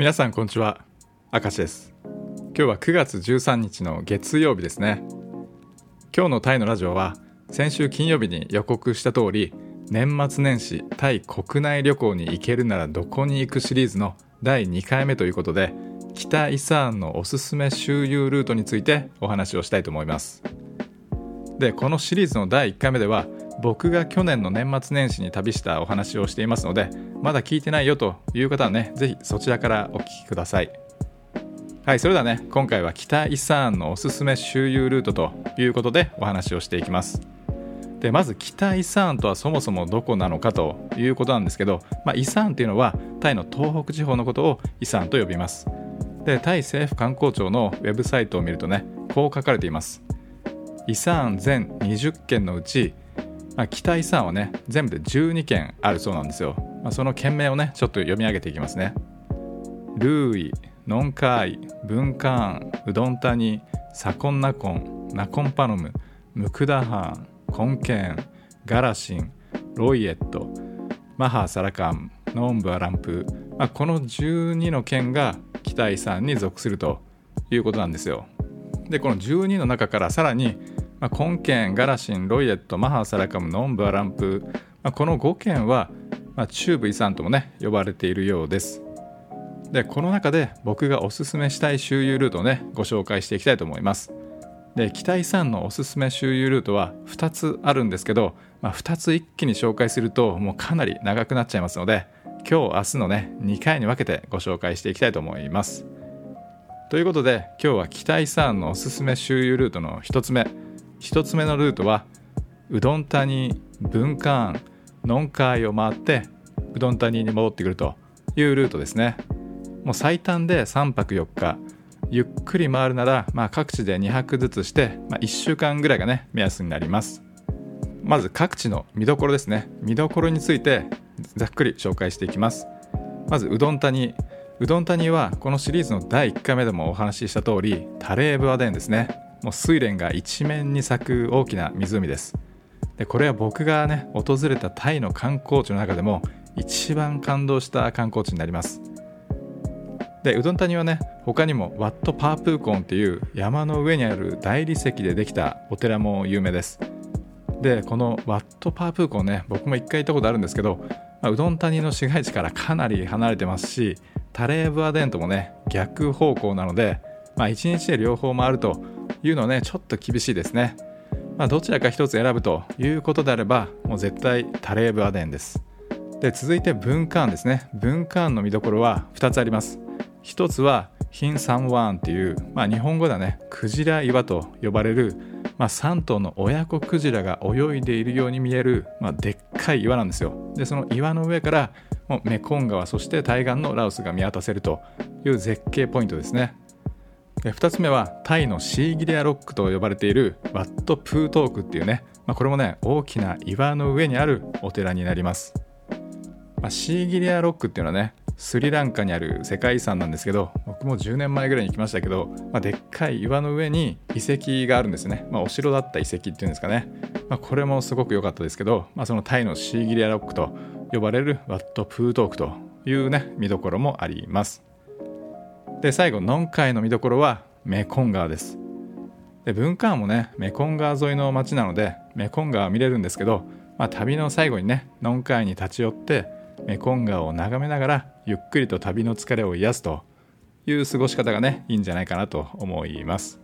皆さんこんにちは。明石です。今日は9月13日の月曜日ですね。今日のタイのラジオは先週金曜日に予告した通り年末年始タイ国内旅行に行けるならどこに行くシリーズの第2回目ということで北イサーンのおすすめ周遊ルートについてお話をしたいと思います。でこのシリーズの第1回目では僕が去年の年末年始に旅したお話をしていますのでまだ聞いてないよという方はね是非そちらからお聞きください。はいそれではね今回は北イサーンのおすすめ周遊ルートということでお話をしていきます。でまず北イサーンとはそもそもどこなのかということなんですけど、まあ、イサーンというのはタイの東北地方のことをイサーンと呼びます。でタイ政府観光庁のウェブサイトを見るとねこう書かれています。イサーン全20県のうち、まあ、北イサーンはね全部で12県あるそうなんですよ、まあ、その県名をねちょっと読み上げていきますね。ルーイノンカーイブンカーンウドンタニサコンナコンナコンパノムムクダハンコンケンガラシンロイエットマハーサラカンノンブアランプ、まあ、この12の県が北イサーンに属するということなんですよ。でこの12の中からさらにまあ、コンケン、ガラシン、ロイエット、マハーサラカム、ノンブアランプ、まあ、この5県は、まあ、中部遺産ともね呼ばれているようです。でこの中で僕がおすすめしたい周遊ルートをねご紹介していきたいと思います。で北遺産のおすすめ周遊ルートは2つあるんですけど、まあ、2つ一気に紹介するともうかなり長くなっちゃいますので今日明日のね2回に分けてご紹介していきたいと思います。ということで今日は北遺産のおすすめ周遊ルートの1つ目1つ目のルートはうどん谷文館ノンカーイを回ってうどん谷に戻ってくるというルートですね。もう最短で3泊4日。ゆっくり回るなら、まあ、各地で2泊ずつして、まあ、1週間ぐらいがね目安になります。まず各地の見どころですね。見どころについてざっくり紹介していきます。まずうどん谷。うどん谷はこのシリーズの第1回目でもお話しした通りタレーブアデンですね。もう睡蓮が一面に咲く大きな湖です。でこれは僕がね訪れたタイの観光地の中でも一番感動した観光地になります。でうどん谷はね他にもワット・パープーコンっていう山の上にある大理石でできたお寺も有名です。でこのワット・パープーコンね僕も一回行ったことあるんですけど、まあ、うどん谷の市街地からかなり離れてますしタレーブアデンともね逆方向なので、まあ、1日で両方回るというのはねちょっと厳しいですね、まあ、どちらか一つ選ぶということであればもう絶対タレーブアデンです。で続いて文化案ですね。文化案の見どころは2つあります。1つはヒンサンワーンっていう、まあ、日本語ではね。クジラ岩と呼ばれる、まあ、3頭の親子クジラが泳いでいるように見える、まあ、でっかい岩なんですよ。でその岩の上からもうメコン川そして対岸のラオスが見渡せるという絶景ポイントですね。2つ目はタイのシーギリアロックと呼ばれているワット・プートークっていうね、まあ、これもね大きな岩の上にあるお寺になります、まあ、シーギリアロックっていうのはねスリランカにある世界遺産なんですけど僕も10年前ぐらいに行きましたけど、まあ、でっかい岩の上に遺跡があるんですね、まあ、お城だった遺跡っていうんですかね、まあ、これもすごく良かったですけど、まあ、そのタイのシーギリアロックと呼ばれるワット・プートークというね見どころもあります。で最後ノンカイの見どころはメコン川です。で文化もねメコン川沿いの町なのでメコン川見れるんですけど、まあ、旅の最後にねノンカイに立ち寄ってメコン川を眺めながらゆっくりと旅の疲れを癒すという過ごし方がねいいんじゃないかなと思います。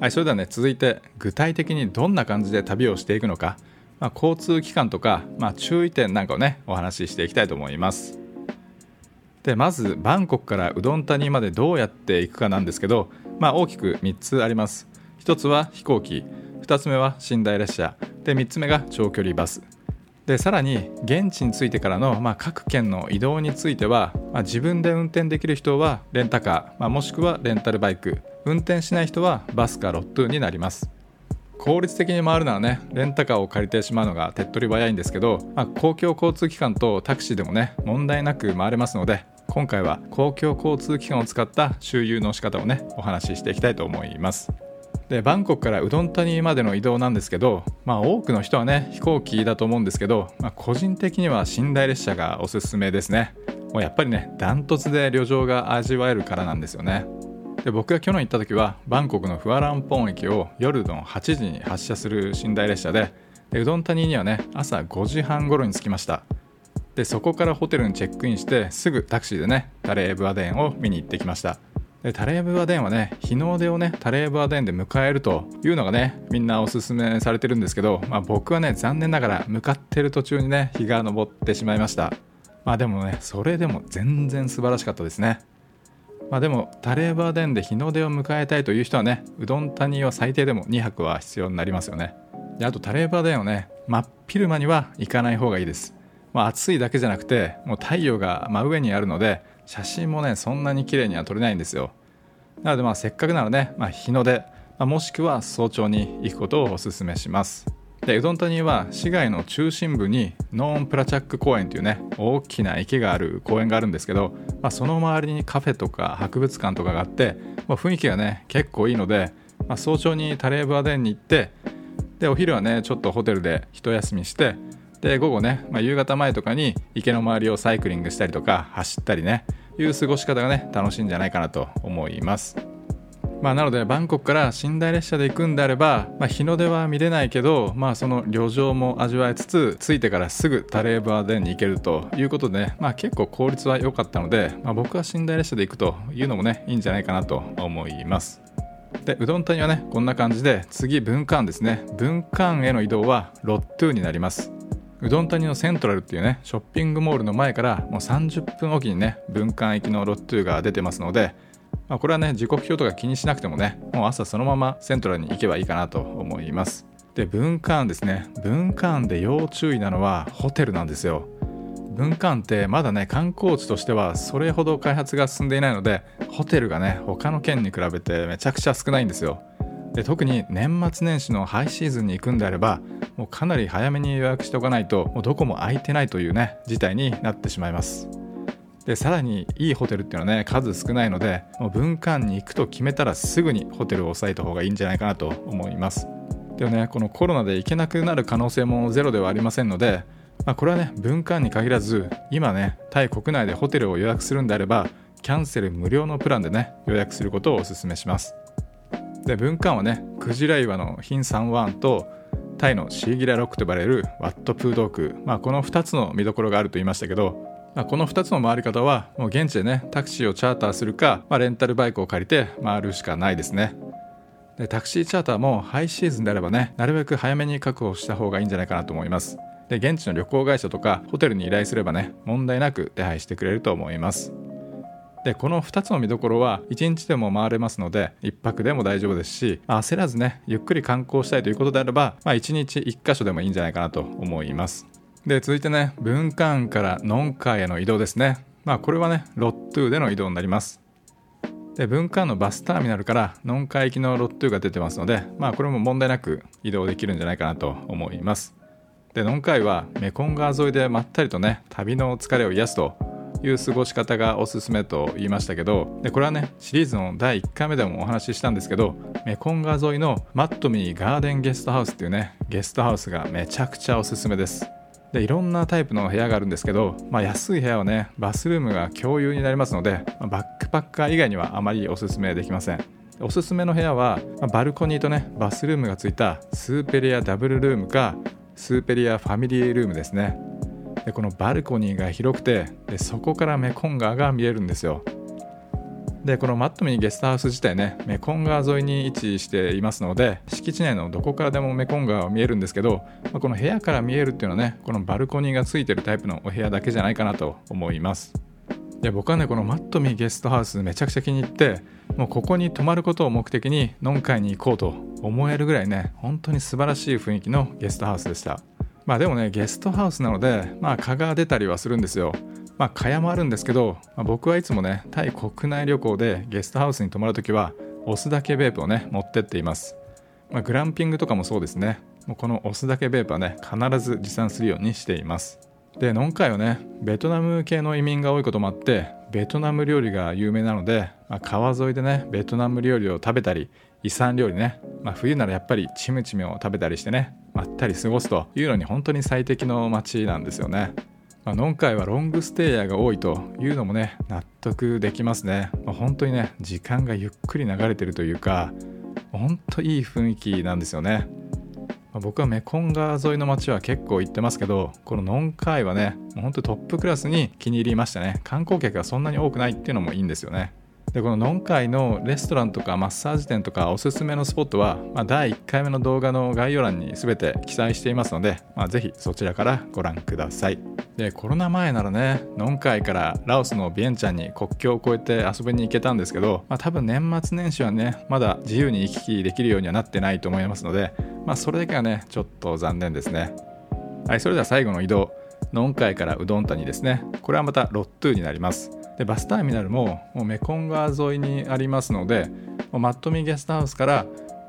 はいそれではね続いて具体的にどんな感じで旅をしていくのか、まあ、交通機関とか、まあ、注意点なんかをねお話ししていきたいと思います。でまずバンコクからうどん谷までどうやって行くかなんですけど、まあ、大きく3つあります。1つは飛行機2つ目は寝台列車で3つ目が長距離バス。でさらに現地に着いてからの、まあ、各県の移動については、まあ、自分で運転できる人はレンタカー、まあ、もしくはレンタルバイク。運転しない人はバスかロットになります。効率的に回るならねレンタカーを借りてしまうのが手っ取り早いんですけど、まあ、公共交通機関とタクシーでもね問題なく回れますので今回は公共交通機関を使った周遊の仕方をねお話ししていきたいと思います。でバンコクからウドンタニまでの移動なんですけど、まあ、多くの人はね飛行機だと思うんですけど、まあ、個人的には寝台列車がおすすめですね。もうやっぱりねダントツで旅情が味わえるからなんですよね。で僕が去年行った時はバンコクのフアランポン駅を夜の8時に発車する寝台列車ででうどん谷にはね朝5時半頃に着きました。でそこからホテルにチェックインしてすぐタクシーでねタレーブアデンを見に行ってきました。でタレーブアデンはね日の出をねタレーブアデンで迎えるというのがねみんなおすすめされてるんですけど、まあ、僕はね残念ながら向かってる途中にね日が昇ってしまいました。まあでもねそれでも全然素晴らしかったですね。まあでもタレーバーデンで日の出を迎えたいという人はねうどん谷は最低でも2泊は必要になりますよね。であとタレーバーデンをね真っ昼間には行かない方がいいです、まあ、暑いだけじゃなくてもう太陽が真上にあるので写真もねそんなに綺麗には撮れないんですよ。なのでまあせっかくならね、まあ、日の出、まあ、もしくは早朝に行くことをお勧めします。でうどん谷は市街の中心部にノーンプラチャック公園というね大きな池がある公園があるんですけど、まあ、その周りにカフェとか博物館とかがあって、まあ、雰囲気がね結構いいので、まあ、早朝にタレーブアデンに行ってでお昼はねちょっとホテルで一休みしてで午後ね、まあ、夕方前とかに池の周りをサイクリングしたりとか走ったりねいう過ごし方がね楽しいんじゃないかなと思います。まあなのでバンコクから寝台列車で行くんであれば、まあ、日の出は見れないけどまあその旅情も味わいつつ着いてからすぐタレーバーデンに行けるということで、ね、まあ結構効率は良かったので、まあ、僕は寝台列車で行くというのもねいいんじゃないかなと思います。でうどん谷はねこんな感じで次文館ですね。文館への移動はロットゥになります。うどん谷のセントラルっていうねショッピングモールの前からもう30分おきにね文館行きのロットゥーが出てますので、まあ、これはね時刻表とか気にしなくてもねもう朝そのままセントラルに行けばいいかなと思います。で文館ですね。文館で要注意なのはホテルなんですよ。文館ってまだね観光地としてはそれほど開発が進んでいないのでホテルがね他の県に比べてめちゃくちゃ少ないんですよ。で特に年末年始のハイシーズンに行くんであればもうかなり早めに予約しておかないともうどこも空いてないというね事態になってしまいます。でさらにいいホテルっていうのはね数少ないのでもう文館に行くと決めたらすぐにホテルを押さえた方がいいんじゃないかなと思います。でもねこのコロナで行けなくなる可能性もゼロではありませんので、まあ、これはね文館に限らず今ねタイ国内でホテルを予約するんであればキャンセル無料のプランでね予約することをお勧めします。で文館はねクジラ岩のヒンサンワンとタイのシーギラロックと呼ばれるワットプードーク、まあ、この2つの見どころがあると言いましたけど、まあ、この2つの回り方はもう現地でねタクシーをチャーターするか、まあ、レンタルバイクを借りて回るしかないですね。でタクシーチャーターもハイシーズンであればねなるべく早めに確保した方がいいんじゃないかなと思います。で現地の旅行会社とかホテルに依頼すればね問題なく手配してくれると思います。でこの2つの見どころは1日でも回れますので1泊でも大丈夫ですし、まあ、焦らずねゆっくり観光したいということであれば、まあ、1日1箇所でもいいんじゃないかなと思います。で続いてね文館からノンカーへの移動ですね。まあこれはねロットゥでの移動になります。で文館のバスターミナルからノンカー行きのロットゥが出てますのでまあこれも問題なく移動できるんじゃないかなと思います。でノンカイはメコン川沿いでまったりとね旅の疲れを癒すという過ごし方がおすすめと言いましたけどでこれはねシリーズの第1回目でもお話ししたんですけどメコン川沿いのマットミーガーデンゲストハウスっていうねゲストハウスがめちゃくちゃおすすめです。でいろんなタイプの部屋があるんですけど、まあ、安い部屋はねバスルームが共有になりますので、まあ、バックパッカー以外にはあまりおすすめできません。おすすめの部屋は、まあ、バルコニーとねバスルームがついたスーペリアダブルルームかスーペリアファミリールームですね。でこのバルコニーが広くてでそこからメコン川が見えるんですよ。でこのマットミーゲストハウス自体ねメコン川沿いに位置していますので敷地内のどこからでもメコン川は見えるんですけど、まあ、この部屋から見えるっていうのはねこのバルコニーがついてるタイプのお部屋だけじゃないかなと思います。で僕はねこのマットミーゲストハウスめちゃくちゃ気に入ってもうここに泊まることを目的にノンカイに行こうと思えるぐらいね本当に素晴らしい雰囲気のゲストハウスでした。まあでもねゲストハウスなのでまあ蚊が出たりはするんですよ。まあ蚊帳もあるんですけど、まあ、僕はいつもねタイ国内旅行でゲストハウスに泊まるときは押すだけベープをね持ってっています、まあ、グランピングとかもそうですね。もうこの押すだけベープはね必ず持参するようにしています。でノンカイはねベトナム系の移民が多いこともあってベトナム料理が有名なので、まあ、川沿いでねベトナム料理を食べたり遺産料理ねまあ、冬ならやっぱりチムチムを食べたりしてねまったり過ごすというのに本当に最適の街なんですよね。まあ、ノンカイはロングステイヤーが多いというのもね納得できますね、まあ、本当にね時間がゆっくり流れてるというか本当いい雰囲気なんですよね、まあ、僕はメコン川沿いの街は結構行ってますけどこのノンカイはねもう本当トップクラスに気に入りましたね。観光客がそんなに多くないっていうのもいいんですよね。でこのノンカイのレストランとかマッサージ店とかおすすめのスポットは、まあ、第1回目の動画の概要欄に全て記載していますので、まあ、ぜひそちらからご覧ください。でコロナ前ならねノンカイからラオスのビエンチャンに国境を越えて遊びに行けたんですけど、まあ、多分年末年始はねまだ自由に行き来できるようにはなってないと思いますので、まあ、それだけはねちょっと残念ですね。はいそれでは最後の移動。ノンカイからうどん谷ですね。これはまたロットゥになります。でバスターミナルももうメコン川沿いにありますのでもうマットミゲストハウスから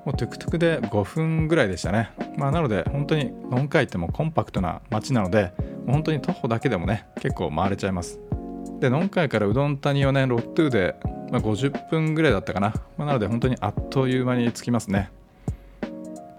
もうトゥクトゥクで5分ぐらいでしたね、まあ、なので本当にノンカイってもコンパクトな街なので本当に徒歩だけでもね結構回れちゃいます。でノンカイからうどん谷をねロットゥで、まあ、50分ぐらいだったかな、まあ、なので本当にあっという間に着きますね。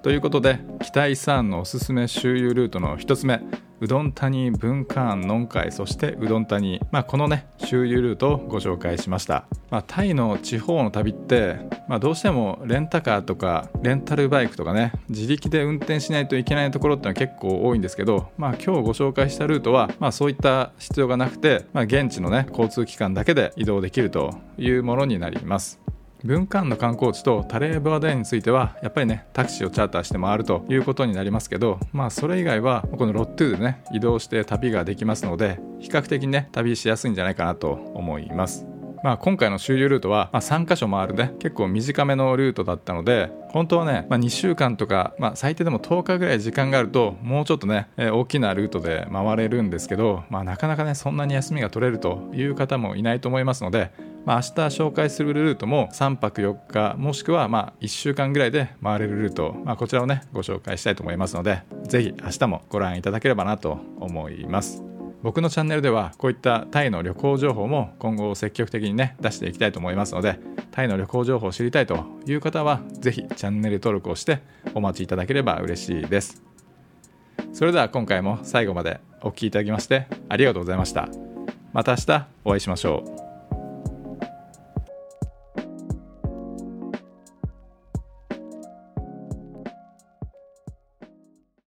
ということで北イサーンのおすすめ周遊ルートの1つ目。うどん谷文化庵ノンカイそしてうどん谷、まあ、このね周遊ルートをご紹介しました、まあ、タイの地方の旅って、まあ、どうしてもレンタカーとかレンタルバイクとかね自力で運転しないといけないところってのは結構多いんですけど、まあ、今日ご紹介したルートは、まあ、そういった必要がなくて、まあ、現地のね交通機関だけで移動できるというものになります。文館の観光地とタレーバーデーについてはやっぱりねタクシーをチャーターして回るということになりますけどまあそれ以外はこのロットゥーでね移動して旅ができますので比較的ね旅しやすいんじゃないかなと思います。まあ、今回の周遊ルートは、まあ、3カ所回るね。結構短めのルートだったので本当はね、まあ、2週間とか、まあ、最低でも10日ぐらい時間があるともうちょっとね、えー、大きなルートで回れるんですけど、まあ、なかなかねそんなに休みが取れるという方もいないと思いますのでまあ、明日紹介するルートも3泊4日もしくはまあ1週間ぐらいで回れるルート、まあ、こちらをねご紹介したいと思いますのでぜひ明日もご覧いただければなと思います。僕のチャンネルではこういったタイの旅行情報も今後積極的にね出していきたいと思いますのでタイの旅行情報を知りたいという方は是非チャンネル登録をしてお待ちいただければ嬉しいです。それでは今回も最後までお聴きいただきましてありがとうございました。また明日お会いしましょう。